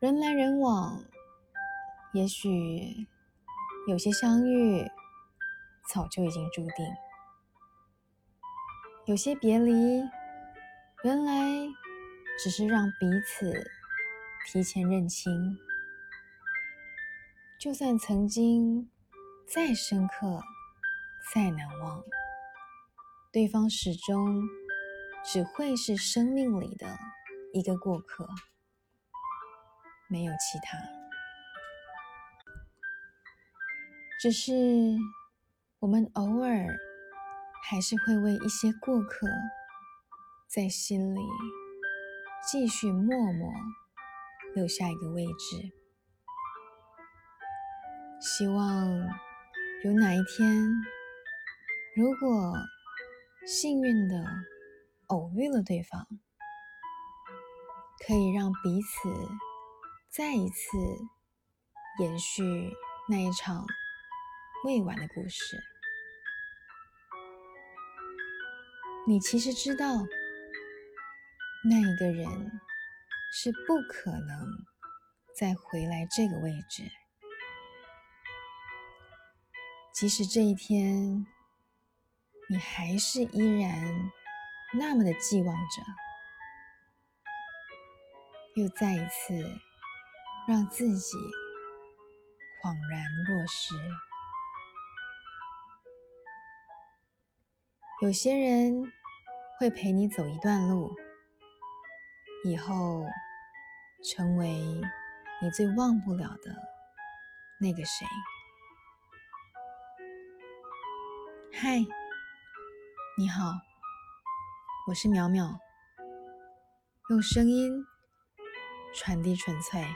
人来人往，也许有些相遇早就已经注定，有些别离，原来只是让彼此提前认清。就算曾经再深刻、再难忘，对方始终只会是生命里的一个过客，没有其他。只是我们偶尔还是会为一些过客，在心里继续默默留下一个位置。希望有哪一天，如果幸运的偶遇了对方，可以让彼此再一次延续那一场未完的故事。你其实知道，那一个人是不可能再回来这个位置。即使这一天，你还是依然那么的寄望着，又再一次让自己恍然若失。有些人会陪你走一段路，以后成为你最忘不了的那个谁。嗨，你好，我是淼淼，用声音传递纯粹。